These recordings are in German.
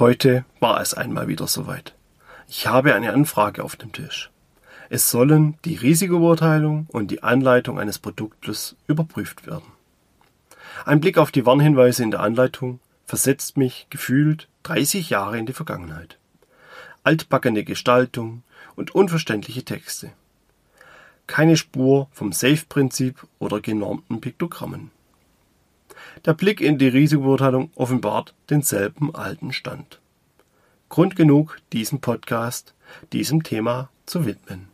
Heute war es einmal wieder soweit. Ich habe eine Anfrage auf dem Tisch. Es sollen die Risikobeurteilung und die Anleitung eines Produktes überprüft werden. Ein Blick auf die Warnhinweise in der Anleitung versetzt mich gefühlt 30 Jahre in die Vergangenheit. Altbackene Gestaltung und unverständliche Texte. Keine Spur vom Safe-Prinzip oder genormten Piktogrammen. Der Blick in die Risikobeurteilung offenbart denselben alten Stand. Grund genug, diesen Podcast diesem Thema zu widmen.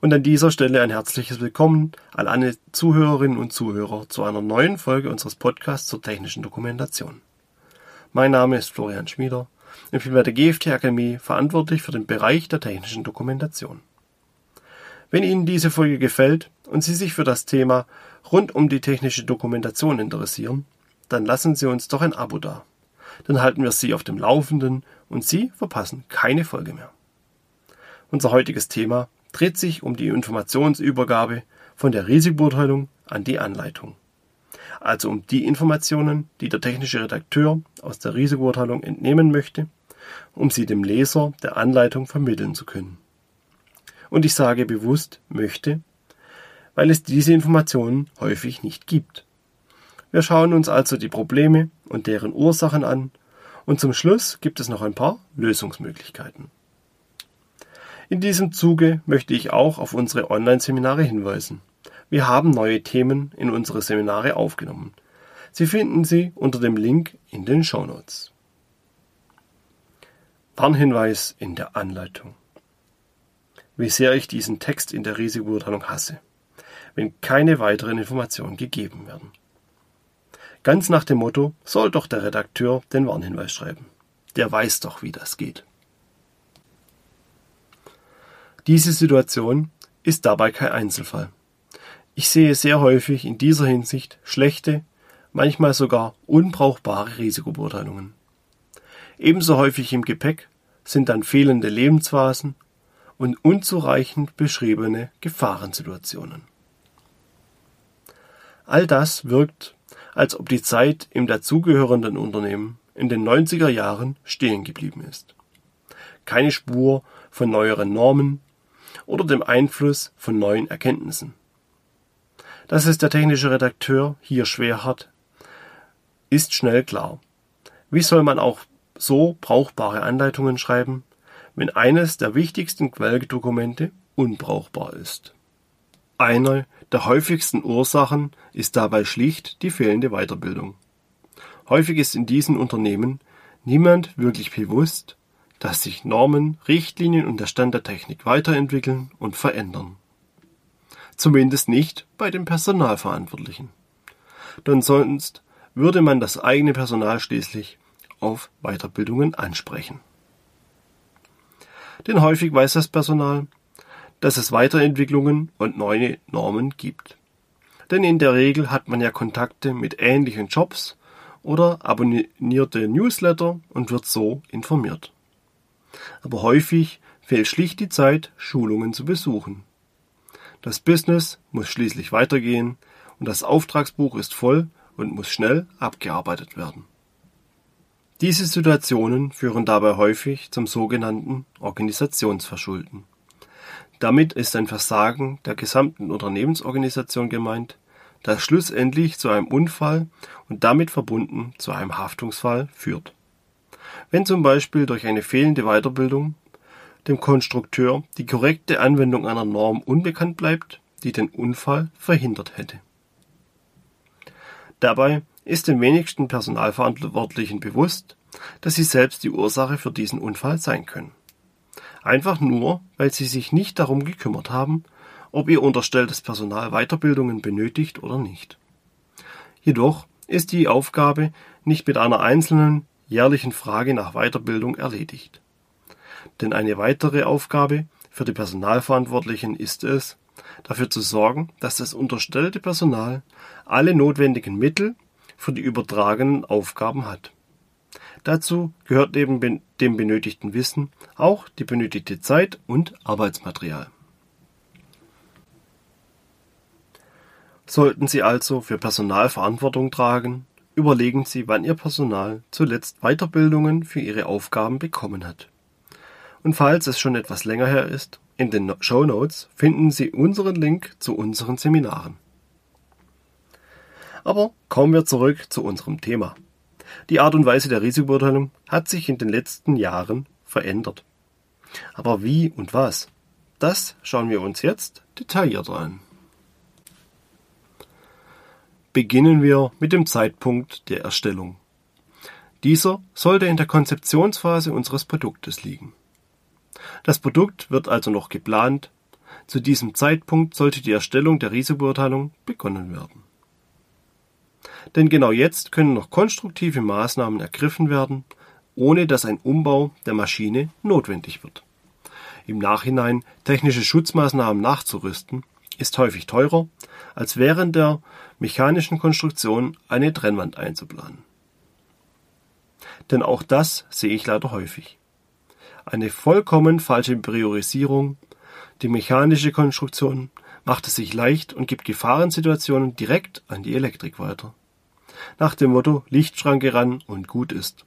Und an dieser Stelle ein herzliches Willkommen an alle Zuhörerinnen und Zuhörer zu einer neuen Folge unseres Podcasts zur technischen Dokumentation. Mein Name ist Florian Schmieder ich bin bei der GFT Akademie verantwortlich für den Bereich der technischen Dokumentation. Wenn Ihnen diese Folge gefällt und Sie sich für das Thema rund um die technische Dokumentation interessieren, dann lassen Sie uns doch ein Abo da. Dann halten wir Sie auf dem Laufenden und Sie verpassen keine Folge mehr. Unser heutiges Thema dreht sich um die Informationsübergabe von der Risikobeurteilung an die Anleitung. Also um die Informationen, die der technische Redakteur aus der Risikobeurteilung entnehmen möchte, um sie dem Leser der Anleitung vermitteln zu können. Und ich sage bewusst möchte, weil es diese Informationen häufig nicht gibt. Wir schauen uns also die Probleme und deren Ursachen an und zum Schluss gibt es noch ein paar Lösungsmöglichkeiten. In diesem Zuge möchte ich auch auf unsere Online-Seminare hinweisen. Wir haben neue Themen in unsere Seminare aufgenommen. Sie finden sie unter dem Link in den Show Notes. Warnhinweis in der Anleitung wie sehr ich diesen Text in der Risikobeurteilung hasse, wenn keine weiteren Informationen gegeben werden. Ganz nach dem Motto, soll doch der Redakteur den Warnhinweis schreiben. Der weiß doch, wie das geht. Diese Situation ist dabei kein Einzelfall. Ich sehe sehr häufig in dieser Hinsicht schlechte, manchmal sogar unbrauchbare Risikobeurteilungen. Ebenso häufig im Gepäck sind dann fehlende Lebensphasen und unzureichend beschriebene Gefahrensituationen. All das wirkt, als ob die Zeit im dazugehörenden Unternehmen in den 90er Jahren stehen geblieben ist. Keine Spur von neueren Normen oder dem Einfluss von neuen Erkenntnissen. Dass es der technische Redakteur hier schwer hat, ist schnell klar. Wie soll man auch so brauchbare Anleitungen schreiben, wenn eines der wichtigsten Quelldokumente unbrauchbar ist. Eine der häufigsten Ursachen ist dabei schlicht die fehlende Weiterbildung. Häufig ist in diesen Unternehmen niemand wirklich bewusst, dass sich Normen, Richtlinien und der Stand der Technik weiterentwickeln und verändern. Zumindest nicht bei den Personalverantwortlichen. Denn sonst würde man das eigene Personal schließlich auf Weiterbildungen ansprechen. Denn häufig weiß das Personal, dass es Weiterentwicklungen und neue Normen gibt. Denn in der Regel hat man ja Kontakte mit ähnlichen Jobs oder abonnierte Newsletter und wird so informiert. Aber häufig fehlt schlicht die Zeit, Schulungen zu besuchen. Das Business muss schließlich weitergehen und das Auftragsbuch ist voll und muss schnell abgearbeitet werden. Diese Situationen führen dabei häufig zum sogenannten Organisationsverschulden. Damit ist ein Versagen der gesamten Unternehmensorganisation gemeint, das schlussendlich zu einem Unfall und damit verbunden zu einem Haftungsfall führt. Wenn zum Beispiel durch eine fehlende Weiterbildung dem Konstrukteur die korrekte Anwendung einer Norm unbekannt bleibt, die den Unfall verhindert hätte. Dabei ist den wenigsten Personalverantwortlichen bewusst, dass sie selbst die Ursache für diesen Unfall sein können. Einfach nur, weil sie sich nicht darum gekümmert haben, ob ihr unterstelltes Personal Weiterbildungen benötigt oder nicht. Jedoch ist die Aufgabe nicht mit einer einzelnen jährlichen Frage nach Weiterbildung erledigt. Denn eine weitere Aufgabe für die Personalverantwortlichen ist es, dafür zu sorgen, dass das unterstellte Personal alle notwendigen Mittel für die übertragenen Aufgaben hat. Dazu gehört neben dem benötigten Wissen auch die benötigte Zeit und Arbeitsmaterial. Sollten Sie also für Personal Verantwortung tragen, überlegen Sie, wann Ihr Personal zuletzt Weiterbildungen für Ihre Aufgaben bekommen hat. Und falls es schon etwas länger her ist, in den Show Notes finden Sie unseren Link zu unseren Seminaren. Aber kommen wir zurück zu unserem Thema. Die Art und Weise der Risikobeurteilung hat sich in den letzten Jahren verändert. Aber wie und was? Das schauen wir uns jetzt detaillierter an. Beginnen wir mit dem Zeitpunkt der Erstellung. Dieser sollte in der Konzeptionsphase unseres Produktes liegen. Das Produkt wird also noch geplant. Zu diesem Zeitpunkt sollte die Erstellung der Risikobeurteilung begonnen werden. Denn genau jetzt können noch konstruktive Maßnahmen ergriffen werden, ohne dass ein Umbau der Maschine notwendig wird. Im Nachhinein technische Schutzmaßnahmen nachzurüsten, ist häufig teurer, als während der mechanischen Konstruktion eine Trennwand einzuplanen. Denn auch das sehe ich leider häufig. Eine vollkommen falsche Priorisierung, die mechanische Konstruktion macht es sich leicht und gibt Gefahrensituationen direkt an die Elektrik weiter nach dem Motto Lichtschranke ran und gut ist.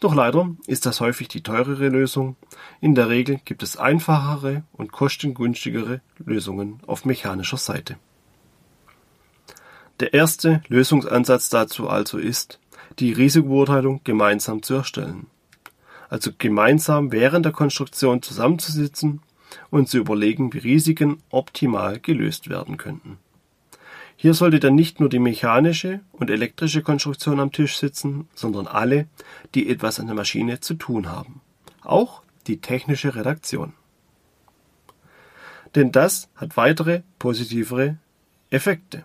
Doch leider ist das häufig die teurere Lösung. In der Regel gibt es einfachere und kostengünstigere Lösungen auf mechanischer Seite. Der erste Lösungsansatz dazu also ist, die Risikobeurteilung gemeinsam zu erstellen. Also gemeinsam während der Konstruktion zusammenzusitzen und zu überlegen, wie Risiken optimal gelöst werden könnten. Hier sollte dann nicht nur die mechanische und elektrische Konstruktion am Tisch sitzen, sondern alle, die etwas an der Maschine zu tun haben. Auch die technische Redaktion. Denn das hat weitere positivere Effekte.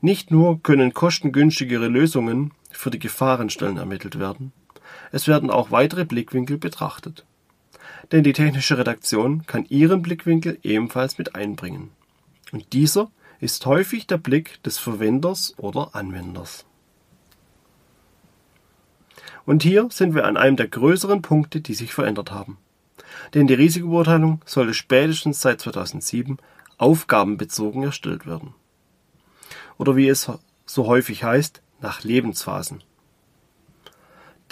Nicht nur können kostengünstigere Lösungen für die Gefahrenstellen ermittelt werden, es werden auch weitere Blickwinkel betrachtet. Denn die technische Redaktion kann ihren Blickwinkel ebenfalls mit einbringen. Und dieser ist häufig der Blick des Verwenders oder Anwenders. Und hier sind wir an einem der größeren Punkte, die sich verändert haben. Denn die Risikobeurteilung sollte spätestens seit 2007 aufgabenbezogen erstellt werden. Oder wie es so häufig heißt, nach Lebensphasen.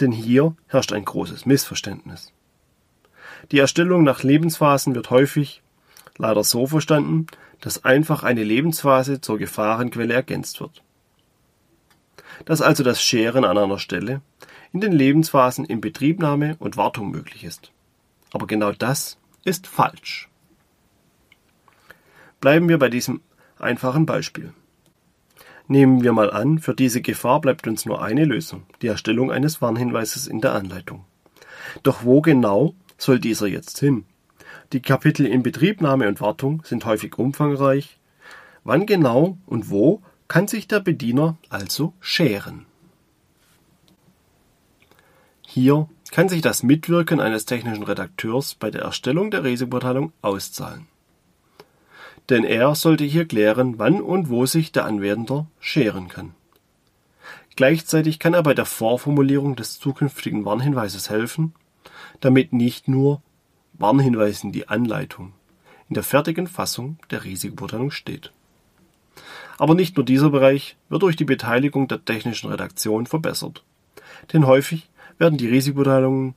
Denn hier herrscht ein großes Missverständnis. Die Erstellung nach Lebensphasen wird häufig leider so verstanden, dass einfach eine Lebensphase zur Gefahrenquelle ergänzt wird. Dass also das Scheren an einer Stelle in den Lebensphasen in Betriebnahme und Wartung möglich ist. Aber genau das ist falsch. Bleiben wir bei diesem einfachen Beispiel. Nehmen wir mal an, für diese Gefahr bleibt uns nur eine Lösung, die Erstellung eines Warnhinweises in der Anleitung. Doch wo genau soll dieser jetzt hin? Die Kapitel Inbetriebnahme und Wartung sind häufig umfangreich. Wann genau und wo kann sich der Bediener also scheren? Hier kann sich das Mitwirken eines technischen Redakteurs bei der Erstellung der Risikobeurteilung auszahlen. Denn er sollte hier klären, wann und wo sich der Anwender scheren kann. Gleichzeitig kann er bei der Vorformulierung des zukünftigen Warnhinweises helfen, damit nicht nur Warnhinweisen die Anleitung in der fertigen Fassung der Risikobeurteilung steht. Aber nicht nur dieser Bereich wird durch die Beteiligung der technischen Redaktion verbessert. Denn häufig werden die Risikobeurteilungen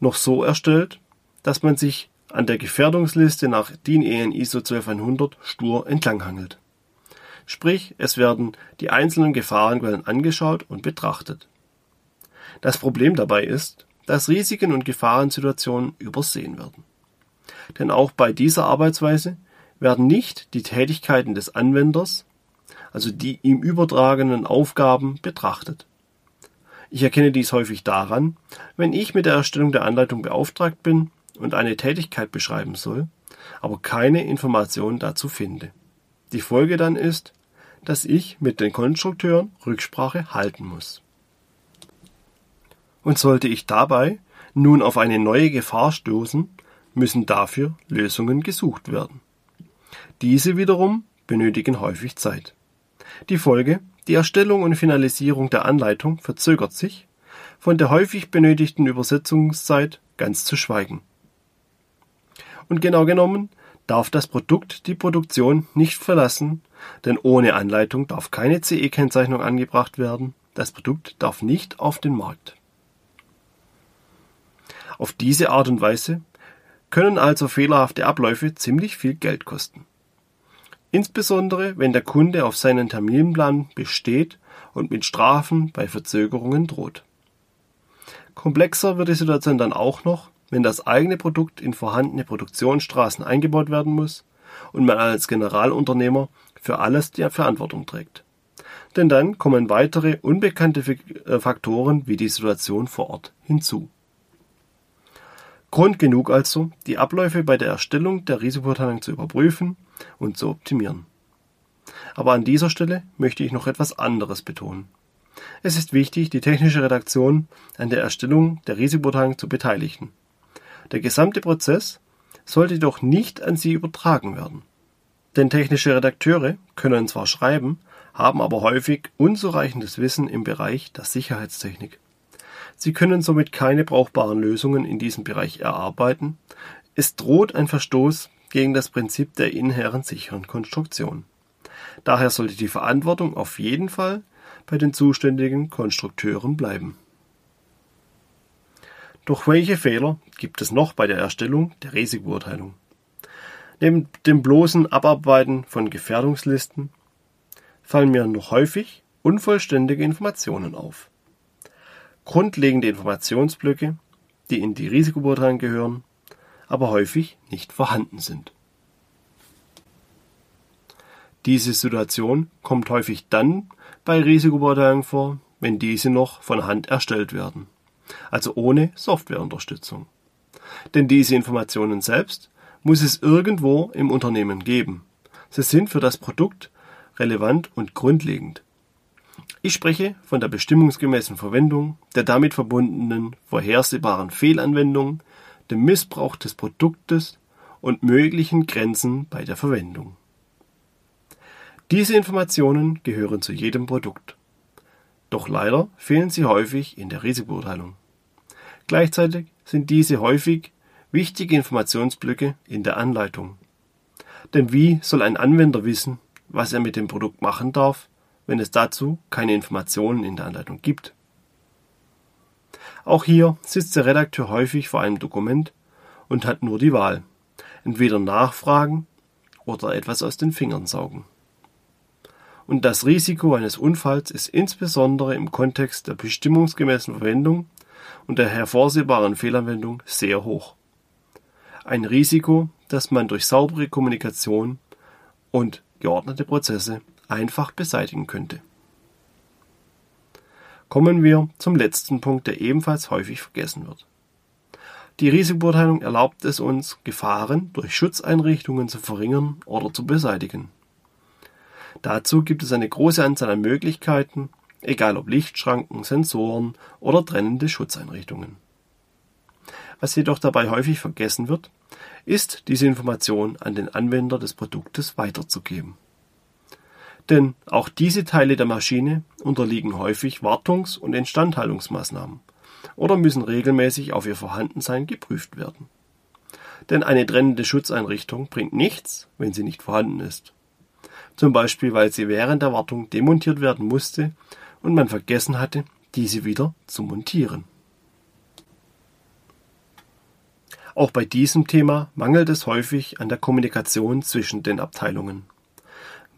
noch so erstellt, dass man sich an der Gefährdungsliste nach DIN EN ISO 12100 stur entlanghangelt. Sprich, es werden die einzelnen Gefahrenquellen angeschaut und betrachtet. Das Problem dabei ist, dass Risiken und Gefahrensituationen übersehen werden. Denn auch bei dieser Arbeitsweise werden nicht die Tätigkeiten des Anwenders, also die ihm übertragenen Aufgaben, betrachtet. Ich erkenne dies häufig daran, wenn ich mit der Erstellung der Anleitung beauftragt bin und eine Tätigkeit beschreiben soll, aber keine Informationen dazu finde. Die Folge dann ist, dass ich mit den Konstrukteuren Rücksprache halten muss. Und sollte ich dabei nun auf eine neue Gefahr stoßen, müssen dafür Lösungen gesucht werden. Diese wiederum benötigen häufig Zeit. Die Folge, die Erstellung und Finalisierung der Anleitung verzögert sich, von der häufig benötigten Übersetzungszeit ganz zu schweigen. Und genau genommen darf das Produkt die Produktion nicht verlassen, denn ohne Anleitung darf keine CE-Kennzeichnung angebracht werden das Produkt darf nicht auf den Markt. Auf diese Art und Weise können also fehlerhafte Abläufe ziemlich viel Geld kosten. Insbesondere wenn der Kunde auf seinen Terminplan besteht und mit Strafen bei Verzögerungen droht. Komplexer wird die Situation dann auch noch, wenn das eigene Produkt in vorhandene Produktionsstraßen eingebaut werden muss und man als Generalunternehmer für alles die Verantwortung trägt. Denn dann kommen weitere unbekannte äh, Faktoren wie die Situation vor Ort hinzu. Grund genug also, die Abläufe bei der Erstellung der Risikobeurteilung zu überprüfen und zu optimieren. Aber an dieser Stelle möchte ich noch etwas anderes betonen. Es ist wichtig, die technische Redaktion an der Erstellung der Risikobeurteilung zu beteiligen. Der gesamte Prozess sollte jedoch nicht an sie übertragen werden. Denn technische Redakteure können zwar schreiben, haben aber häufig unzureichendes Wissen im Bereich der Sicherheitstechnik. Sie können somit keine brauchbaren Lösungen in diesem Bereich erarbeiten. Es droht ein Verstoß gegen das Prinzip der inhärent sicheren Konstruktion. Daher sollte die Verantwortung auf jeden Fall bei den zuständigen Konstrukteuren bleiben. Doch welche Fehler gibt es noch bei der Erstellung der Risikobeurteilung? Neben dem bloßen Abarbeiten von Gefährdungslisten fallen mir noch häufig unvollständige Informationen auf. Grundlegende Informationsblöcke, die in die Risikobeurteilung gehören, aber häufig nicht vorhanden sind. Diese Situation kommt häufig dann bei Risikobeurteilungen vor, wenn diese noch von Hand erstellt werden, also ohne Softwareunterstützung. Denn diese Informationen selbst muss es irgendwo im Unternehmen geben. Sie sind für das Produkt relevant und grundlegend. Ich spreche von der bestimmungsgemäßen Verwendung, der damit verbundenen vorhersehbaren Fehlanwendung, dem Missbrauch des Produktes und möglichen Grenzen bei der Verwendung. Diese Informationen gehören zu jedem Produkt. Doch leider fehlen sie häufig in der Risikobeurteilung. Gleichzeitig sind diese häufig wichtige Informationsblöcke in der Anleitung. Denn wie soll ein Anwender wissen, was er mit dem Produkt machen darf, wenn es dazu keine Informationen in der Anleitung gibt. Auch hier sitzt der Redakteur häufig vor einem Dokument und hat nur die Wahl. Entweder nachfragen oder etwas aus den Fingern saugen. Und das Risiko eines Unfalls ist insbesondere im Kontext der bestimmungsgemäßen Verwendung und der hervorsehbaren Fehlanwendung sehr hoch. Ein Risiko, das man durch saubere Kommunikation und geordnete Prozesse einfach beseitigen könnte. Kommen wir zum letzten Punkt, der ebenfalls häufig vergessen wird. Die Risikobeurteilung erlaubt es uns, Gefahren durch Schutzeinrichtungen zu verringern oder zu beseitigen. Dazu gibt es eine große Anzahl an Möglichkeiten, egal ob Lichtschranken, Sensoren oder trennende Schutzeinrichtungen. Was jedoch dabei häufig vergessen wird, ist, diese Information an den Anwender des Produktes weiterzugeben. Denn auch diese Teile der Maschine unterliegen häufig Wartungs- und Instandhaltungsmaßnahmen oder müssen regelmäßig auf ihr Vorhandensein geprüft werden. Denn eine trennende Schutzeinrichtung bringt nichts, wenn sie nicht vorhanden ist. Zum Beispiel, weil sie während der Wartung demontiert werden musste und man vergessen hatte, diese wieder zu montieren. Auch bei diesem Thema mangelt es häufig an der Kommunikation zwischen den Abteilungen.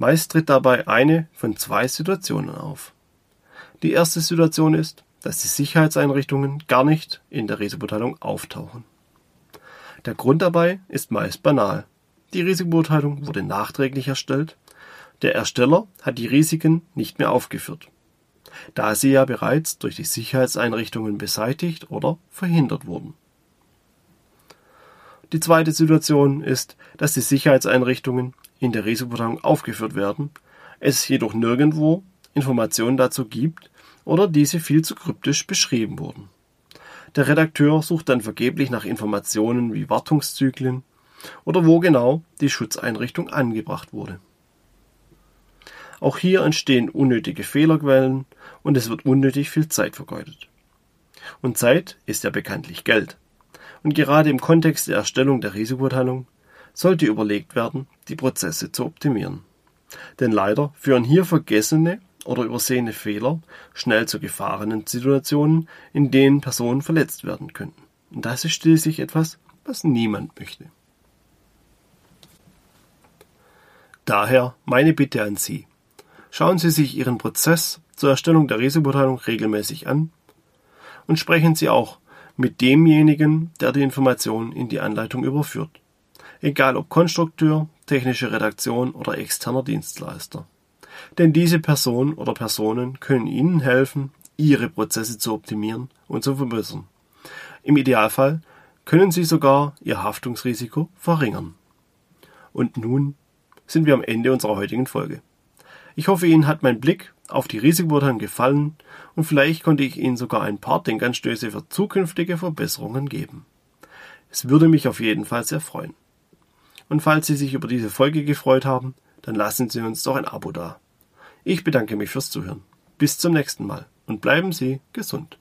Meist tritt dabei eine von zwei Situationen auf. Die erste Situation ist, dass die Sicherheitseinrichtungen gar nicht in der Risikobeurteilung auftauchen. Der Grund dabei ist meist banal. Die Risikobeurteilung wurde nachträglich erstellt. Der Ersteller hat die Risiken nicht mehr aufgeführt, da sie ja bereits durch die Sicherheitseinrichtungen beseitigt oder verhindert wurden. Die zweite Situation ist, dass die Sicherheitseinrichtungen in der Risikobeurteilung aufgeführt werden, es jedoch nirgendwo Informationen dazu gibt oder diese viel zu kryptisch beschrieben wurden. Der Redakteur sucht dann vergeblich nach Informationen wie Wartungszyklen oder wo genau die Schutzeinrichtung angebracht wurde. Auch hier entstehen unnötige Fehlerquellen und es wird unnötig viel Zeit vergeudet. Und Zeit ist ja bekanntlich Geld. Und gerade im Kontext der Erstellung der Risikobeurteilung sollte überlegt werden, die Prozesse zu optimieren. Denn leider führen hier vergessene oder übersehene Fehler schnell zu gefahrenen Situationen, in denen Personen verletzt werden könnten. Und das ist schließlich etwas, was niemand möchte. Daher meine Bitte an Sie. Schauen Sie sich Ihren Prozess zur Erstellung der Risikobeurteilung regelmäßig an und sprechen Sie auch mit demjenigen, der die Informationen in die Anleitung überführt. Egal ob Konstrukteur, technische Redaktion oder externer Dienstleister. Denn diese Person oder Personen können Ihnen helfen, Ihre Prozesse zu optimieren und zu verbessern. Im Idealfall können Sie sogar Ihr Haftungsrisiko verringern. Und nun sind wir am Ende unserer heutigen Folge. Ich hoffe, Ihnen hat mein Blick auf die Risikobeurteilung gefallen und vielleicht konnte ich Ihnen sogar ein paar Denkanstöße für zukünftige Verbesserungen geben. Es würde mich auf jeden Fall sehr freuen. Und falls Sie sich über diese Folge gefreut haben, dann lassen Sie uns doch ein Abo da. Ich bedanke mich fürs Zuhören. Bis zum nächsten Mal und bleiben Sie gesund.